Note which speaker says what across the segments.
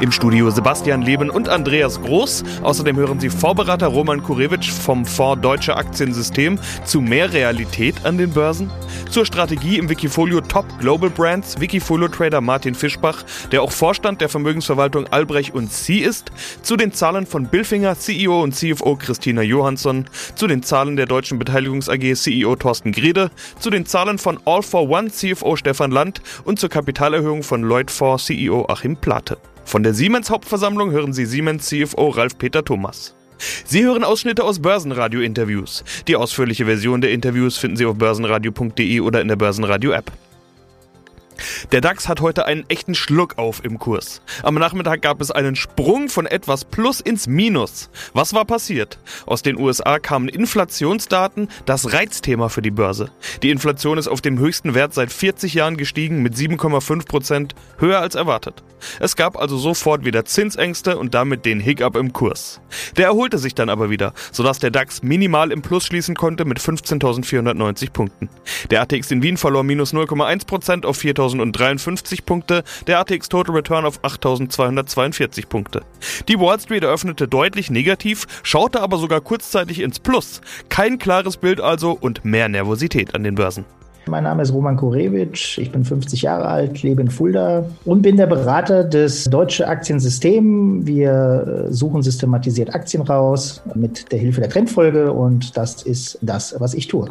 Speaker 1: Im Studio Sebastian Leben und Andreas Groß. Außerdem hören Sie Vorberater Roman Kurewitsch vom Fonds Deutsche Aktiensystem zu mehr Realität an den Börsen. Zur Strategie im Wikifolio Top Global Brands Wikifolio Trader Martin Fischbach, der auch Vorstand der Vermögensverwaltung Albrecht und Sie ist. Zu den Zahlen von Billfinger CEO und CFO Christina Johansson. Zu den Zahlen der Deutschen Beteiligungs AG CEO Thorsten Griede. Zu den Zahlen von All for One CFO Stefan Land und zur Kapitalerhöhung von Lloyd 4 CEO Achim Plate. Von der Siemens Hauptversammlung hören Sie Siemens CFO Ralf Peter Thomas. Sie hören Ausschnitte aus Börsenradio-Interviews. Die ausführliche Version der Interviews finden Sie auf börsenradio.de oder in der Börsenradio-App. Der DAX hat heute einen echten Schluck auf im Kurs. Am Nachmittag gab es einen Sprung von etwas Plus ins Minus. Was war passiert? Aus den USA kamen Inflationsdaten, das Reizthema für die Börse. Die Inflation ist auf dem höchsten Wert seit 40 Jahren gestiegen mit 7,5 Prozent, höher als erwartet. Es gab also sofort wieder Zinsängste und damit den Hiccup im Kurs. Der erholte sich dann aber wieder, sodass der DAX minimal im Plus schließen konnte mit 15.490 Punkten. Der ATX in Wien verlor minus 0,1 Prozent auf 4.000 8.053 Punkte, der ATX Total Return auf 8.242 Punkte. Die Wall Street eröffnete deutlich negativ, schaute aber sogar kurzzeitig ins Plus. Kein klares Bild also und mehr Nervosität an den Börsen.
Speaker 2: Mein Name ist Roman Korewitsch, ich bin 50 Jahre alt, lebe in Fulda und bin der Berater des Deutsche Aktiensystem. Wir suchen systematisiert Aktien raus mit der Hilfe der Trendfolge und das ist das, was ich tue.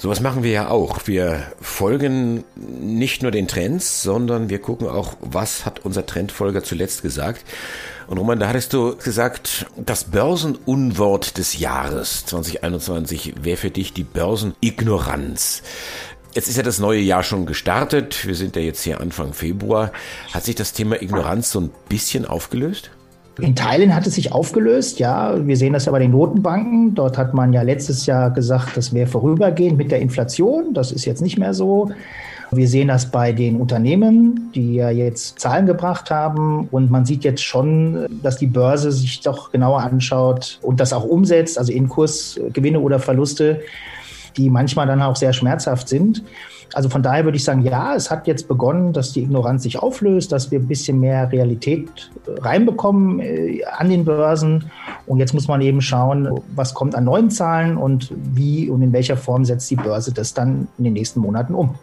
Speaker 3: Sowas machen wir ja auch. Wir folgen nicht nur den Trends, sondern wir gucken auch, was hat unser Trendfolger zuletzt gesagt. Und Roman, da hattest du gesagt, das Börsenunwort des Jahres 2021 wäre für dich die Börsenignoranz. Jetzt ist ja das neue Jahr schon gestartet. Wir sind ja jetzt hier Anfang Februar. Hat sich das Thema Ignoranz so ein bisschen aufgelöst?
Speaker 2: In Teilen hat es sich aufgelöst, ja. Wir sehen das ja bei den Notenbanken. Dort hat man ja letztes Jahr gesagt, das wäre vorübergehend mit der Inflation. Das ist jetzt nicht mehr so. Wir sehen das bei den Unternehmen, die ja jetzt Zahlen gebracht haben. Und man sieht jetzt schon, dass die Börse sich doch genauer anschaut und das auch umsetzt, also in Kursgewinne oder Verluste, die manchmal dann auch sehr schmerzhaft sind. Also von daher würde ich sagen, ja, es hat jetzt begonnen, dass die Ignoranz sich auflöst, dass wir ein bisschen mehr Realität äh, reinbekommen äh, an den Börsen. Und jetzt muss man eben schauen, was kommt an neuen Zahlen und wie und in welcher Form setzt die Börse das dann in den nächsten Monaten um.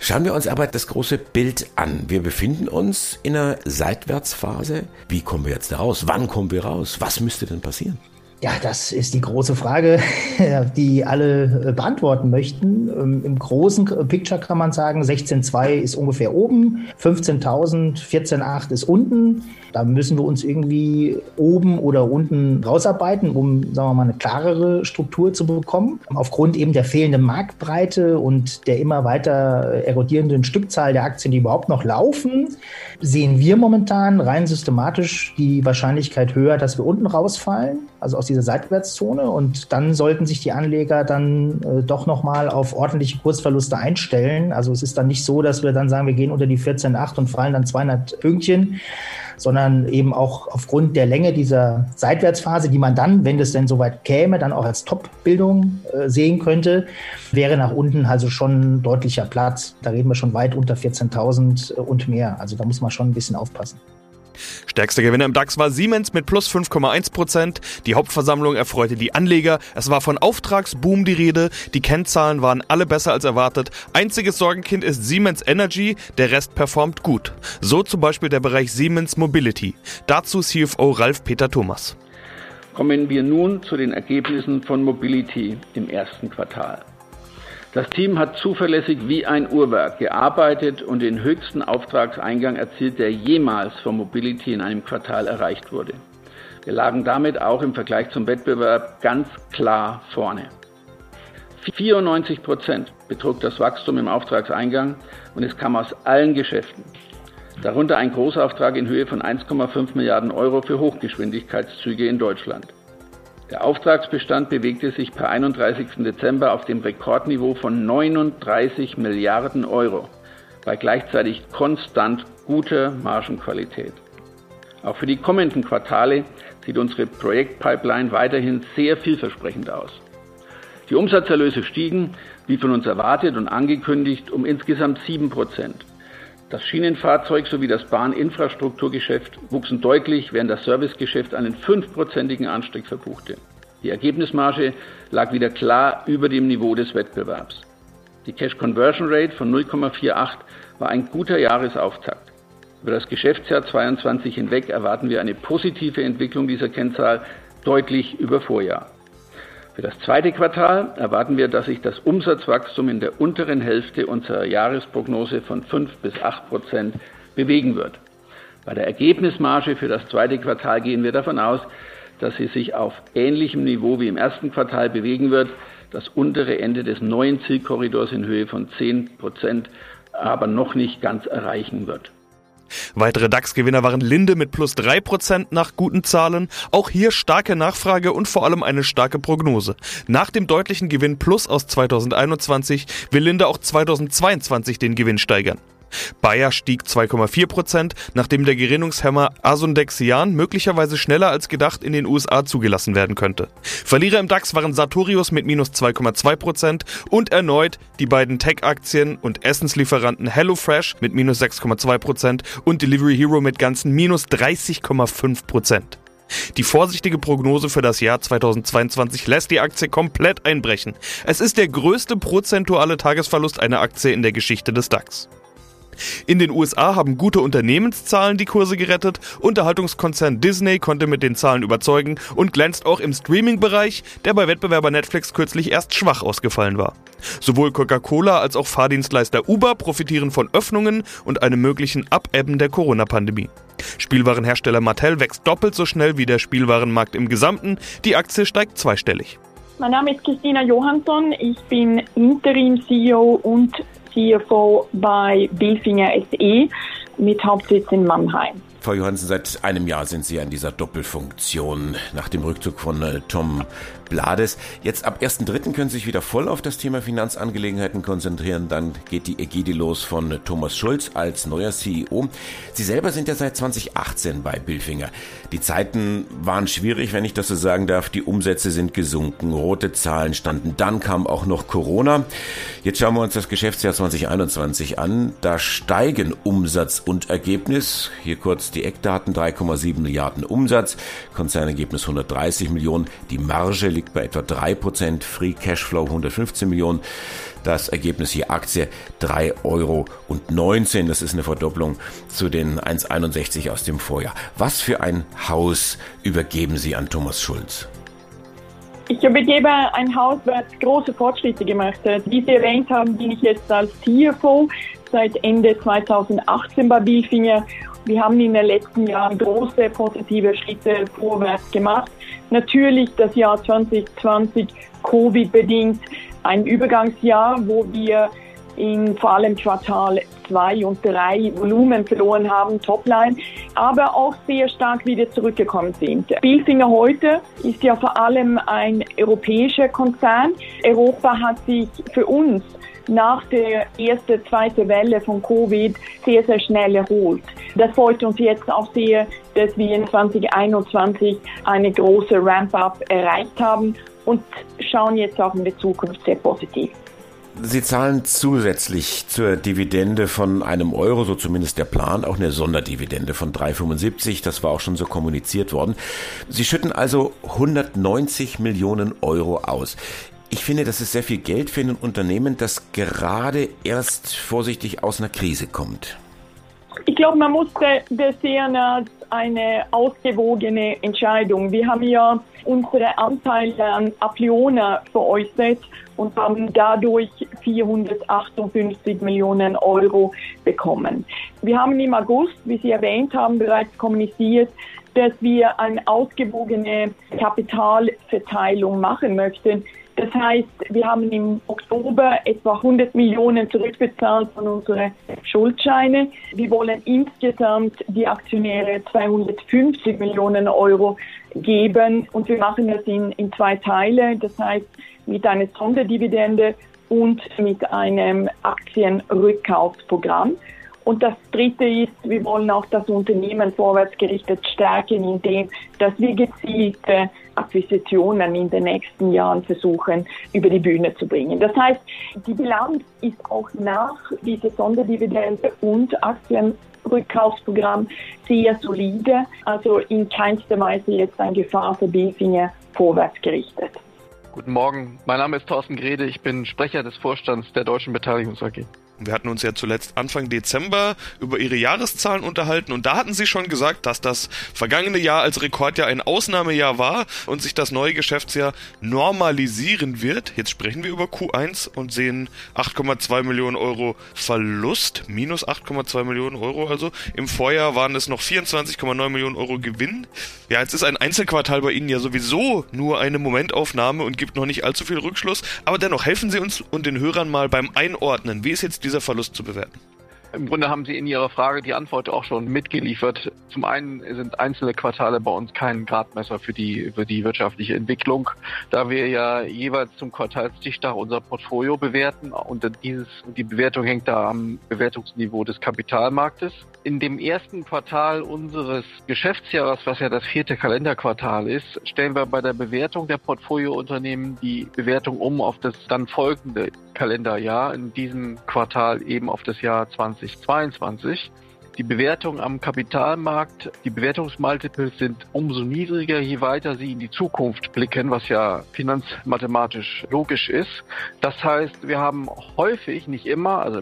Speaker 3: Schauen wir uns aber das große Bild an. Wir befinden uns in einer Seitwärtsphase. Wie kommen wir jetzt da raus? Wann kommen wir raus? Was müsste denn passieren?
Speaker 2: Ja, das ist die große Frage, die alle äh, beantworten möchten. Ähm, Im großen Picture kann man sagen, 16.2 ist ungefähr oben, 15.000, 14.8 ist unten. Da müssen wir uns irgendwie oben oder unten rausarbeiten, um, sagen wir mal, eine klarere Struktur zu bekommen. Aufgrund eben der fehlenden Marktbreite und der immer weiter erodierenden Stückzahl der Aktien, die überhaupt noch laufen, sehen wir momentan rein systematisch die Wahrscheinlichkeit höher, dass wir unten rausfallen, also aus dieser Seitwärtszone. Und dann sollten sich die Anleger dann äh, doch nochmal auf ordentliche Kursverluste einstellen. Also es ist dann nicht so, dass wir dann sagen, wir gehen unter die 14,8 und fallen dann 200 Pünktchen, sondern eben auch aufgrund der Länge dieser Seitwärtsphase, die man dann, wenn das denn soweit käme, dann auch als Top-Bildung äh, sehen könnte, wäre nach unten also schon deutlicher Platz. Da reden wir schon weit unter 14.000 und mehr. Also da muss man schon ein bisschen aufpassen.
Speaker 1: Stärkster Gewinner im DAX war Siemens mit plus 5,1 Prozent. Die Hauptversammlung erfreute die Anleger. Es war von Auftragsboom die Rede. Die Kennzahlen waren alle besser als erwartet. Einziges Sorgenkind ist Siemens Energy. Der Rest performt gut. So zum Beispiel der Bereich Siemens Mobility. Dazu CFO Ralf Peter Thomas.
Speaker 4: Kommen wir nun zu den Ergebnissen von Mobility im ersten Quartal. Das Team hat zuverlässig wie ein Uhrwerk gearbeitet und den höchsten Auftragseingang erzielt, der jemals von Mobility in einem Quartal erreicht wurde. Wir lagen damit auch im Vergleich zum Wettbewerb ganz klar vorne. 94 Prozent betrug das Wachstum im Auftragseingang und es kam aus allen Geschäften. Darunter ein Großauftrag in Höhe von 1,5 Milliarden Euro für Hochgeschwindigkeitszüge in Deutschland. Der Auftragsbestand bewegte sich per 31. Dezember auf dem Rekordniveau von 39 Milliarden Euro bei gleichzeitig konstant guter Margenqualität. Auch für die kommenden Quartale sieht unsere Projektpipeline weiterhin sehr vielversprechend aus. Die Umsatzerlöse stiegen, wie von uns erwartet und angekündigt, um insgesamt 7 Prozent. Das Schienenfahrzeug sowie das Bahninfrastrukturgeschäft wuchsen deutlich, während das Servicegeschäft einen fünfprozentigen Anstieg verbuchte. Die Ergebnismarge lag wieder klar über dem Niveau des Wettbewerbs. Die Cash Conversion Rate von 0,48 war ein guter Jahresauftakt. Über das Geschäftsjahr 22 hinweg erwarten wir eine positive Entwicklung dieser Kennzahl deutlich über Vorjahr. Für das zweite Quartal erwarten wir, dass sich das Umsatzwachstum in der unteren Hälfte unserer Jahresprognose von 5 bis 8 Prozent bewegen wird. Bei der Ergebnismarge für das zweite Quartal gehen wir davon aus, dass sie sich auf ähnlichem Niveau wie im ersten Quartal bewegen wird, das untere Ende des neuen Zielkorridors in Höhe von 10 Prozent aber noch nicht ganz erreichen wird.
Speaker 1: Weitere DAX-Gewinner waren Linde mit plus 3% nach guten Zahlen. Auch hier starke Nachfrage und vor allem eine starke Prognose. Nach dem deutlichen Gewinn plus aus 2021 will Linde auch 2022 den Gewinn steigern. Bayer stieg 2,4 Prozent, nachdem der Gerinnungshemmer Asundexian möglicherweise schneller als gedacht in den USA zugelassen werden könnte. Verlierer im DAX waren Sartorius mit minus 2,2 Prozent und erneut die beiden Tech-Aktien und Essenslieferanten HelloFresh mit minus 6,2 Prozent und Delivery Hero mit ganzen minus 30,5 Prozent. Die vorsichtige Prognose für das Jahr 2022 lässt die Aktie komplett einbrechen. Es ist der größte prozentuale Tagesverlust einer Aktie in der Geschichte des DAX. In den USA haben gute Unternehmenszahlen die Kurse gerettet, Unterhaltungskonzern Disney konnte mit den Zahlen überzeugen und glänzt auch im Streaming-Bereich, der bei Wettbewerber Netflix kürzlich erst schwach ausgefallen war. Sowohl Coca-Cola als auch Fahrdienstleister Uber profitieren von Öffnungen und einem möglichen Abebben der Corona-Pandemie. Spielwarenhersteller Mattel wächst doppelt so schnell wie der Spielwarenmarkt im Gesamten, die Aktie steigt zweistellig.
Speaker 5: Mein Name ist Christina Johansson, ich bin Interim-CEO und CFO bei Bilfinger SE mit Hauptsitz in Mannheim.
Speaker 3: Frau Johansen, seit einem Jahr sind Sie an dieser Doppelfunktion nach dem Rückzug von äh, Tom Blades. Jetzt ab 1.3. können Sie sich wieder voll auf das Thema Finanzangelegenheiten konzentrieren. Dann geht die Ägide los von Thomas Schulz als neuer CEO. Sie selber sind ja seit 2018 bei Bilfinger. Die Zeiten waren schwierig, wenn ich das so sagen darf. Die Umsätze sind gesunken, rote Zahlen standen. Dann kam auch noch Corona. Jetzt schauen wir uns das Geschäftsjahr 2021 an. Da steigen Umsatz und Ergebnis. Hier kurz die Eckdaten 3,7 Milliarden Umsatz, Konzernergebnis 130 Millionen, die Marge liegt bei etwa 3%, Free Cashflow 115 Millionen. Das Ergebnis je Aktie 3,19 Euro. Das ist eine Verdopplung zu den 1,61 aus dem Vorjahr. Was für ein Haus übergeben Sie an Thomas Schulz?
Speaker 5: Ich übergebe ein Haus, das große Fortschritte gemacht hat. Wie Sie erwähnt haben, bin ich jetzt als CFO seit Ende 2018 bei Bilfinger wir haben in den letzten Jahren große positive Schritte vorwärts gemacht. Natürlich das Jahr 2020 Covid-bedingt ein Übergangsjahr, wo wir in vor allem Quartal 2 und 3 Volumen verloren haben, Topline, aber auch sehr stark wieder zurückgekommen sind. Bilfinger heute ist ja vor allem ein europäischer Konzern. Europa hat sich für uns nach der ersten, zweiten Welle von Covid sehr, sehr schnell erholt. Das freut uns jetzt auch sehr, dass wir in 2021 eine große Ramp-up erreicht haben und schauen jetzt auch in der Zukunft sehr positiv.
Speaker 3: Sie zahlen zusätzlich zur Dividende von einem Euro, so zumindest der Plan, auch eine Sonderdividende von 3,75. Das war auch schon so kommuniziert worden. Sie schütten also 190 Millionen Euro aus. Ich finde, das ist sehr viel Geld für ein Unternehmen, das gerade erst vorsichtig aus einer Krise kommt.
Speaker 5: Ich glaube, man muss das sehen als eine ausgewogene Entscheidung. Wir haben ja unsere Anteile an Apleona veräußert und haben dadurch 458 Millionen Euro bekommen. Wir haben im August, wie Sie erwähnt haben, bereits kommuniziert, dass wir eine ausgewogene Kapitalverteilung machen möchten das heißt, wir haben im Oktober etwa 100 Millionen zurückbezahlt von unseren Schuldscheinen. Wir wollen insgesamt die Aktionäre 250 Millionen Euro geben und wir machen das in, in zwei Teile. Das heißt, mit einer Sonderdividende und mit einem Aktienrückkaufsprogramm. Und das Dritte ist, wir wollen auch das Unternehmen vorwärtsgerichtet stärken, indem dass wir gezielt Akquisitionen in den nächsten Jahren versuchen, über die Bühne zu bringen. Das heißt, die Bilanz ist auch nach dieser Sonderdividende und Aktienrückkaufsprogramm sehr solide, also in keinster Weise jetzt eine Gefahr für Bilfinger vorwärts gerichtet.
Speaker 6: Guten Morgen, mein Name ist Thorsten Grede, ich bin Sprecher des Vorstands der Deutschen Beteiligungs AG.
Speaker 1: Wir hatten uns ja zuletzt Anfang Dezember über ihre Jahreszahlen unterhalten und da hatten sie schon gesagt, dass das vergangene Jahr als Rekordjahr ein Ausnahmejahr war und sich das neue Geschäftsjahr normalisieren wird. Jetzt sprechen wir über Q1 und sehen 8,2 Millionen Euro Verlust, minus 8,2 Millionen Euro also. Im Vorjahr waren es noch 24,9 Millionen Euro Gewinn. Ja, jetzt ist ein Einzelquartal bei Ihnen ja sowieso nur eine Momentaufnahme und gibt noch nicht allzu viel Rückschluss, aber dennoch helfen Sie uns und den Hörern mal beim Einordnen. Wie ist jetzt dieser Verlust zu bewerten?
Speaker 6: Im Grunde haben Sie in Ihrer Frage die Antwort auch schon mitgeliefert. Zum einen sind einzelne Quartale bei uns kein Gradmesser für die, für die wirtschaftliche Entwicklung, da wir ja jeweils zum Quartalstichtag unser Portfolio bewerten und dieses, die Bewertung hängt da am Bewertungsniveau des Kapitalmarktes. In dem ersten Quartal unseres Geschäftsjahres, was ja das vierte Kalenderquartal ist, stellen wir bei der Bewertung der Portfoliounternehmen die Bewertung um auf das dann folgende Kalenderjahr, in diesem Quartal eben auf das Jahr 2022. Die Bewertung am Kapitalmarkt, die Bewertungsmultiples sind umso niedriger, je weiter sie in die Zukunft blicken, was ja finanzmathematisch logisch ist. Das heißt, wir haben häufig, nicht immer, also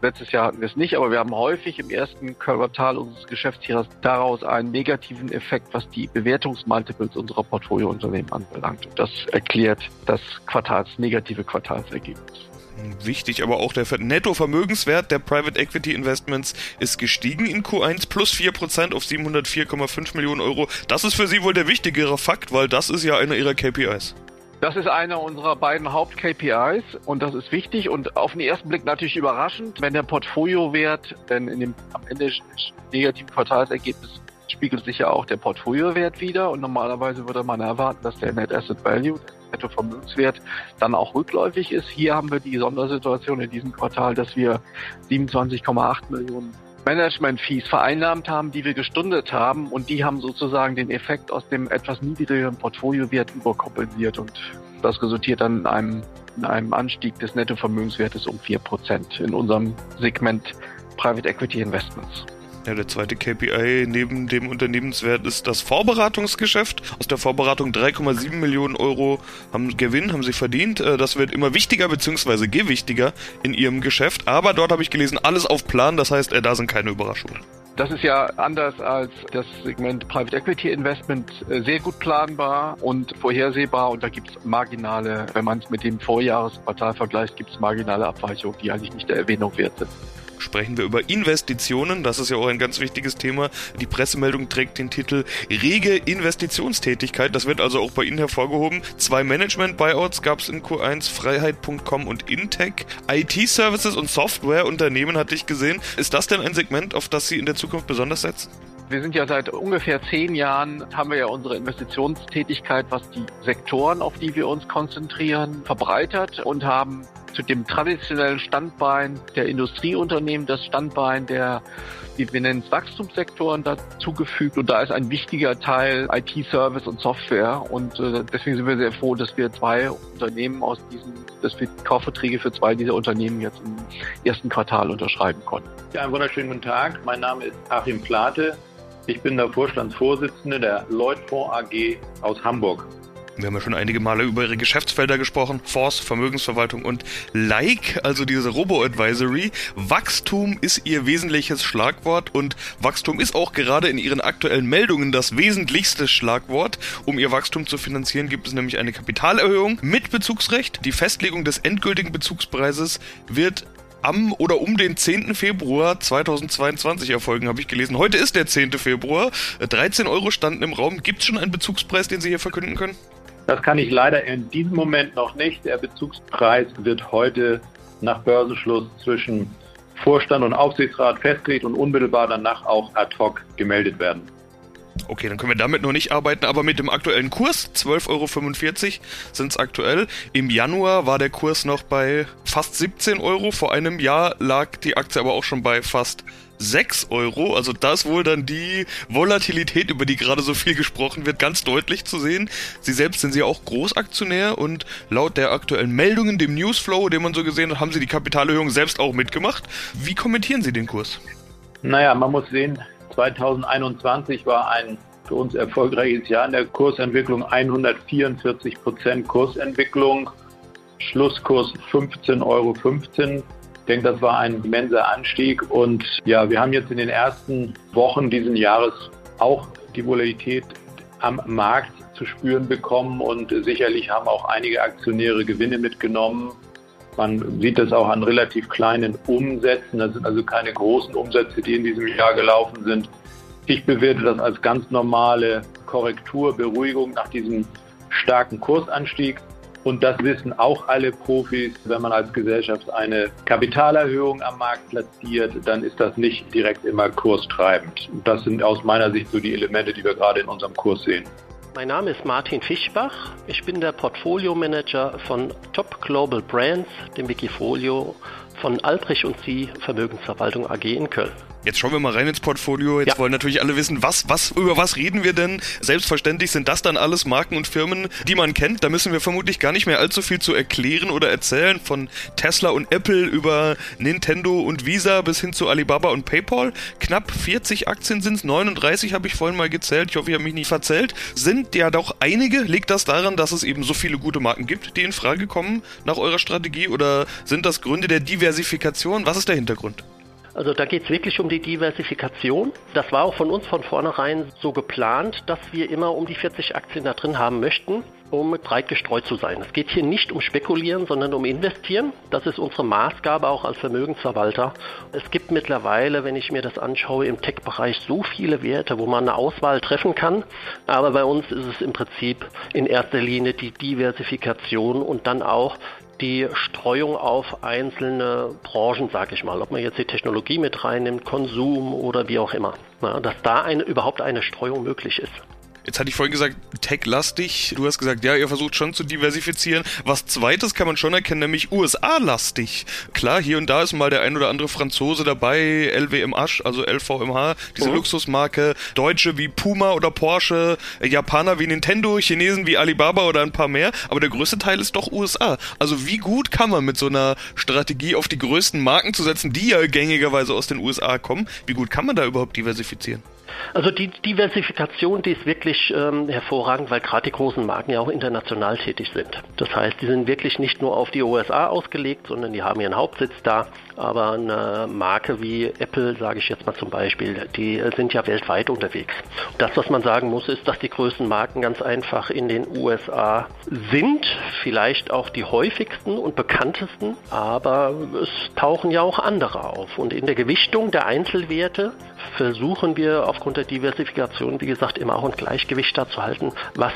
Speaker 6: letztes Jahr hatten wir es nicht, aber wir haben häufig im ersten Quartal unseres Geschäftsjahres daraus einen negativen Effekt, was die Bewertungsmultiples unserer Portfoliounternehmen anbelangt. Das erklärt das Quartals, negative Quartalsergebnis.
Speaker 1: Wichtig, aber auch der Nettovermögenswert der Private Equity Investments ist gestiegen in Q1 plus 4% auf 704,5 Millionen Euro. Das ist für Sie wohl der wichtigere Fakt, weil das ist ja einer Ihrer KPIs.
Speaker 6: Das ist einer unserer beiden Haupt-KPIs und das ist wichtig und auf den ersten Blick natürlich überraschend, wenn der Portfoliowert, denn in dem am Ende negativen Quartalsergebnis spiegelt sich ja auch der Portfoliowert wieder und normalerweise würde man erwarten, dass der Net Asset Value, Nettovermögenswert, dann auch rückläufig ist. Hier haben wir die Sondersituation in diesem Quartal, dass wir 27,8 Millionen Management-Fees vereinnahmt haben, die wir gestundet haben und die haben sozusagen den Effekt aus dem etwas niedrigeren Portfoliowert überkompensiert und das resultiert dann in einem, in einem Anstieg des Nettovermögenswertes um 4% in unserem Segment Private Equity Investments.
Speaker 1: Ja, der zweite KPI neben dem Unternehmenswert ist das Vorberatungsgeschäft. Aus der Vorberatung 3,7 Millionen Euro haben Gewinn, haben sie verdient. Äh, das wird immer wichtiger bzw. gewichtiger in ihrem Geschäft. Aber dort habe ich gelesen, alles auf Plan. Das heißt, äh, da sind keine Überraschungen.
Speaker 6: Das ist ja anders als das Segment Private Equity Investment äh, sehr gut planbar und vorhersehbar und da gibt es marginale, wenn man es mit dem Vorjahresquartal vergleicht, gibt es marginale Abweichungen, die eigentlich nicht der Erwähnung wert sind
Speaker 1: sprechen wir über Investitionen. Das ist ja auch ein ganz wichtiges Thema. Die Pressemeldung trägt den Titel Rege Investitionstätigkeit. Das wird also auch bei Ihnen hervorgehoben. Zwei Management-Buyouts gab es in Q1, Freiheit.com und Intech. IT-Services und Softwareunternehmen hatte ich gesehen. Ist das denn ein Segment, auf das Sie in der Zukunft besonders setzen?
Speaker 6: Wir sind ja seit ungefähr zehn Jahren, haben wir ja unsere Investitionstätigkeit, was die Sektoren, auf die wir uns konzentrieren, verbreitert und haben zu dem traditionellen Standbein der Industrieunternehmen das Standbein der, wie wir nennen es, Wachstumssektoren dazugefügt. Und da ist ein wichtiger Teil IT-Service und Software. Und äh, deswegen sind wir sehr froh, dass wir zwei Unternehmen aus diesen, dass wir Kaufverträge für zwei dieser Unternehmen jetzt im ersten Quartal unterschreiben konnten.
Speaker 7: Ja, einen wunderschönen guten Tag. Mein Name ist Achim Plate. Ich bin der Vorstandsvorsitzende der Lloyd Fonds AG aus Hamburg.
Speaker 1: Wir haben ja schon einige Male über ihre Geschäftsfelder gesprochen. Force, Vermögensverwaltung und Like, also diese Robo-Advisory. Wachstum ist ihr wesentliches Schlagwort und Wachstum ist auch gerade in ihren aktuellen Meldungen das wesentlichste Schlagwort. Um ihr Wachstum zu finanzieren, gibt es nämlich eine Kapitalerhöhung mit Bezugsrecht. Die Festlegung des endgültigen Bezugspreises wird am oder um den 10. Februar 2022 erfolgen, habe ich gelesen. Heute ist der 10. Februar. 13 Euro standen im Raum. Gibt es schon einen Bezugspreis, den Sie hier verkünden können?
Speaker 7: Das kann ich leider in diesem Moment noch nicht. Der Bezugspreis wird heute nach Börsenschluss zwischen Vorstand und Aufsichtsrat festgelegt und unmittelbar danach auch ad hoc gemeldet werden.
Speaker 1: Okay, dann können wir damit noch nicht arbeiten, aber mit dem aktuellen Kurs, 12,45 Euro sind es aktuell. Im Januar war der Kurs noch bei fast 17 Euro. Vor einem Jahr lag die Aktie aber auch schon bei fast 6 Euro. Also da ist wohl dann die Volatilität, über die gerade so viel gesprochen wird, ganz deutlich zu sehen. Sie selbst sind sie auch Großaktionär und laut der aktuellen Meldungen, dem Newsflow, den man so gesehen hat, haben sie die Kapitalerhöhung selbst auch mitgemacht. Wie kommentieren Sie den Kurs?
Speaker 7: Naja, man muss sehen, 2021 war ein für uns erfolgreiches Jahr in der Kursentwicklung 144 Prozent Kursentwicklung, Schlusskurs 15,15 Euro. Ich denke, das war ein immenser Anstieg. Und ja, wir haben jetzt in den ersten Wochen diesen Jahres auch die Volatilität am Markt zu spüren bekommen und sicherlich haben auch einige Aktionäre Gewinne mitgenommen. Man sieht das auch an relativ kleinen Umsätzen. Das sind also keine großen Umsätze, die in diesem Jahr gelaufen sind. Ich bewerte das als ganz normale Korrektur, Beruhigung nach diesem starken Kursanstieg. Und das wissen auch alle Profis. Wenn man als Gesellschaft eine Kapitalerhöhung am Markt platziert, dann ist das nicht direkt immer kurstreibend. Das sind aus meiner Sicht so die Elemente, die wir gerade in unserem Kurs sehen.
Speaker 8: Mein Name ist Martin Fischbach. Ich bin der Portfolio Manager von Top Global Brands, dem Wikifolio von Albrecht und Sie Vermögensverwaltung AG in Köln.
Speaker 1: Jetzt schauen wir mal rein ins Portfolio. Jetzt ja. wollen natürlich alle wissen, was, was, über was reden wir denn? Selbstverständlich sind das dann alles Marken und Firmen, die man kennt. Da müssen wir vermutlich gar nicht mehr allzu viel zu erklären oder erzählen. Von Tesla und Apple über Nintendo und Visa bis hin zu Alibaba und PayPal. Knapp 40 Aktien sind es, 39 habe ich vorhin mal gezählt. Ich hoffe, ich habe mich nicht verzählt. Sind ja doch einige. Liegt das daran, dass es eben so viele gute Marken gibt, die in Frage kommen nach eurer Strategie? Oder sind das Gründe der Diversifikation? Was ist der Hintergrund?
Speaker 8: Also da geht es wirklich um die Diversifikation. Das war auch von uns von vornherein so geplant, dass wir immer um die 40 Aktien da drin haben möchten, um breit gestreut zu sein. Es geht hier nicht um Spekulieren, sondern um Investieren. Das ist unsere Maßgabe auch als Vermögensverwalter. Es gibt mittlerweile, wenn ich mir das anschaue, im Tech-Bereich so viele Werte, wo man eine Auswahl treffen kann. Aber bei uns ist es im Prinzip in erster Linie die Diversifikation und dann auch die Streuung auf einzelne Branchen, sage ich mal, ob man jetzt die Technologie mit reinnimmt, Konsum oder wie auch immer, na, dass da eine, überhaupt eine Streuung möglich ist.
Speaker 1: Jetzt hatte ich vorhin gesagt, tech-lastig. Du hast gesagt, ja, ihr versucht schon zu diversifizieren. Was zweites kann man schon erkennen, nämlich USA-lastig. Klar, hier und da ist mal der ein oder andere Franzose dabei, LWMH, also LVMH, diese oh. Luxusmarke, Deutsche wie Puma oder Porsche, Japaner wie Nintendo, Chinesen wie Alibaba oder ein paar mehr. Aber der größte Teil ist doch USA. Also wie gut kann man mit so einer Strategie auf die größten Marken zu setzen, die ja gängigerweise aus den USA kommen, wie gut kann man da überhaupt diversifizieren?
Speaker 8: Also die Diversifikation, die ist wirklich ähm, hervorragend, weil gerade die großen Marken ja auch international tätig sind. Das heißt, die sind wirklich nicht nur auf die USA ausgelegt, sondern die haben ihren Hauptsitz da. Aber eine Marke wie Apple, sage ich jetzt mal zum Beispiel, die sind ja weltweit unterwegs. Das, was man sagen muss, ist, dass die größten Marken ganz einfach in den USA sind, vielleicht auch die häufigsten und bekanntesten, aber es tauchen ja auch andere auf. Und in der Gewichtung der Einzelwerte versuchen wir aufgrund der Diversifikation, wie gesagt, immer auch ein Gleichgewicht da zu halten, was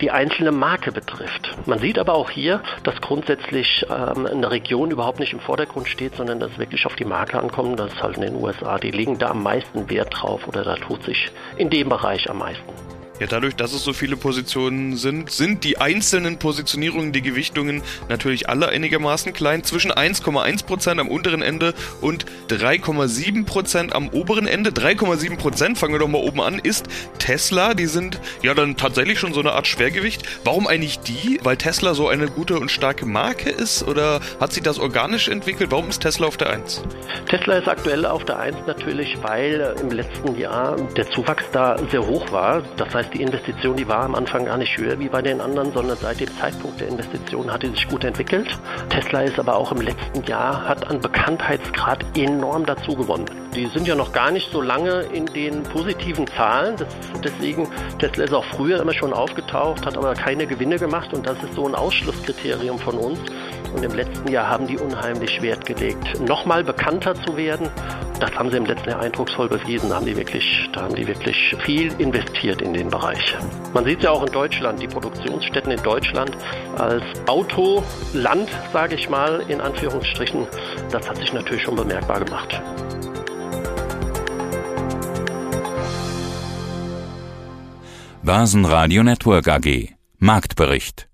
Speaker 8: die einzelne Marke betrifft. Man sieht aber auch hier, dass grundsätzlich ähm, eine Region überhaupt nicht im Vordergrund steht, sondern dass wirklich auf die Marke ankommt. Das ist halt in den USA. Die legen da am meisten Wert drauf oder da tut sich in dem Bereich am meisten.
Speaker 1: Ja, dadurch, dass es so viele Positionen sind, sind die einzelnen Positionierungen, die Gewichtungen natürlich alle einigermaßen klein. Zwischen 1,1% am unteren Ende und 3,7% am oberen Ende. 3,7%, fangen wir doch mal oben an, ist Tesla. Die sind ja dann tatsächlich schon so eine Art Schwergewicht. Warum eigentlich die? Weil Tesla so eine gute und starke Marke ist? Oder hat sich das organisch entwickelt? Warum ist Tesla auf der 1?
Speaker 8: Tesla ist aktuell auf der 1 natürlich, weil im letzten Jahr der Zuwachs da sehr hoch war. Das heißt, die Investition, die war am Anfang gar nicht höher wie bei den anderen, sondern seit dem Zeitpunkt der Investition hat sie sich gut entwickelt. Tesla ist aber auch im letzten Jahr, hat an Bekanntheitsgrad enorm dazu gewonnen. Die sind ja noch gar nicht so lange in den positiven Zahlen. Das, deswegen, Tesla ist auch früher immer schon aufgetaucht, hat aber keine Gewinne gemacht und das ist so ein Ausschlusskriterium von uns. Und im letzten Jahr haben die unheimlich Wert gelegt, nochmal bekannter zu werden. Das haben sie im letzten Jahr eindrucksvoll bewiesen. Da haben die wirklich, da haben die wirklich viel investiert in den Bereich. Man sieht ja auch in Deutschland, die Produktionsstätten in Deutschland als Autoland, sage ich mal, in Anführungsstrichen, das hat sich natürlich schon bemerkbar gemacht.
Speaker 9: Basen Radio Network AG Marktbericht